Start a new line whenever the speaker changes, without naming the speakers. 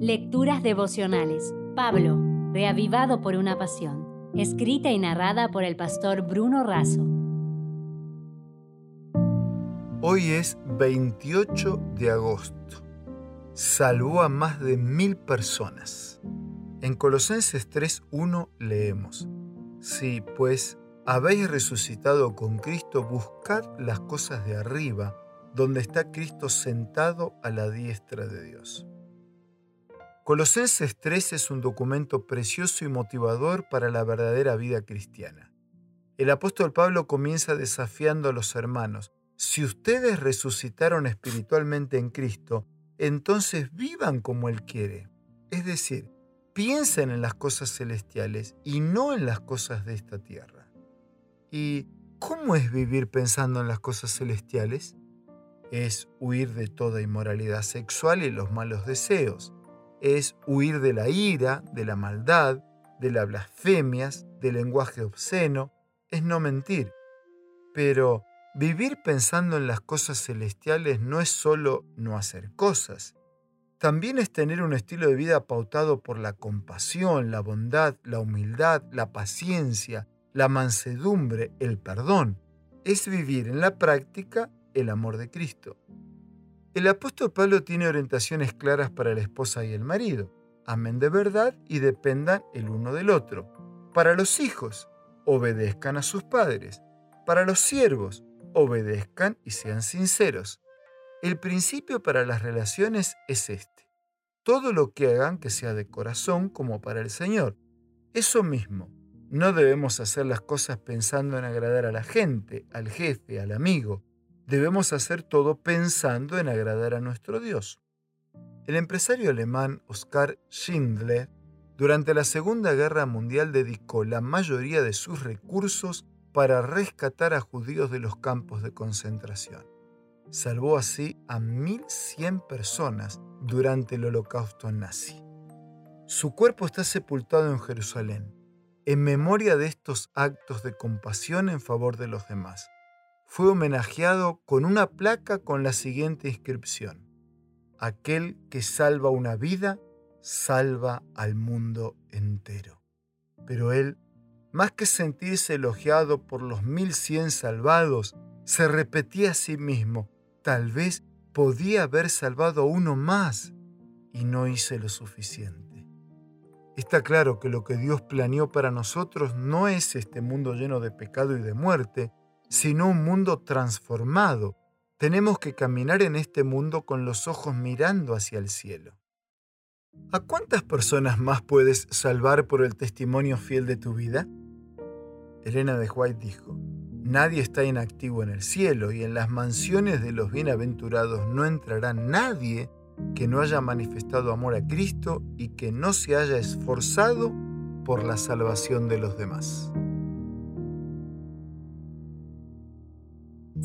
Lecturas devocionales. Pablo, reavivado por una pasión. Escrita y narrada por el pastor Bruno Razo.
Hoy es 28 de agosto. Salvó a más de mil personas. En Colosenses 3.1 leemos, Si pues habéis resucitado con Cristo, buscad las cosas de arriba, donde está Cristo sentado a la diestra de Dios. Colosenses 3 es un documento precioso y motivador para la verdadera vida cristiana. El apóstol Pablo comienza desafiando a los hermanos, si ustedes resucitaron espiritualmente en Cristo, entonces vivan como Él quiere. Es decir, piensen en las cosas celestiales y no en las cosas de esta tierra. ¿Y cómo es vivir pensando en las cosas celestiales? Es huir de toda inmoralidad sexual y los malos deseos es huir de la ira, de la maldad, de las blasfemias, del lenguaje obsceno, es no mentir. Pero vivir pensando en las cosas celestiales no es solo no hacer cosas, también es tener un estilo de vida pautado por la compasión, la bondad, la humildad, la paciencia, la mansedumbre, el perdón. Es vivir en la práctica el amor de Cristo. El apóstol Pablo tiene orientaciones claras para la esposa y el marido. Amen de verdad y dependan el uno del otro. Para los hijos, obedezcan a sus padres. Para los siervos, obedezcan y sean sinceros. El principio para las relaciones es este. Todo lo que hagan que sea de corazón como para el Señor. Eso mismo. No debemos hacer las cosas pensando en agradar a la gente, al jefe, al amigo debemos hacer todo pensando en agradar a nuestro Dios. El empresario alemán Oskar Schindler durante la Segunda Guerra Mundial dedicó la mayoría de sus recursos para rescatar a judíos de los campos de concentración. Salvó así a 1.100 personas durante el holocausto nazi. Su cuerpo está sepultado en Jerusalén, en memoria de estos actos de compasión en favor de los demás fue homenajeado con una placa con la siguiente inscripción. Aquel que salva una vida, salva al mundo entero. Pero él, más que sentirse elogiado por los mil cien salvados, se repetía a sí mismo, tal vez podía haber salvado a uno más y no hice lo suficiente. Está claro que lo que Dios planeó para nosotros no es este mundo lleno de pecado y de muerte, sino un mundo transformado. Tenemos que caminar en este mundo con los ojos mirando hacia el cielo. ¿A cuántas personas más puedes salvar por el testimonio fiel de tu vida? Elena de White dijo, Nadie está inactivo en el cielo y en las mansiones de los bienaventurados no entrará nadie que no haya manifestado amor a Cristo y que no se haya esforzado por la salvación de los demás.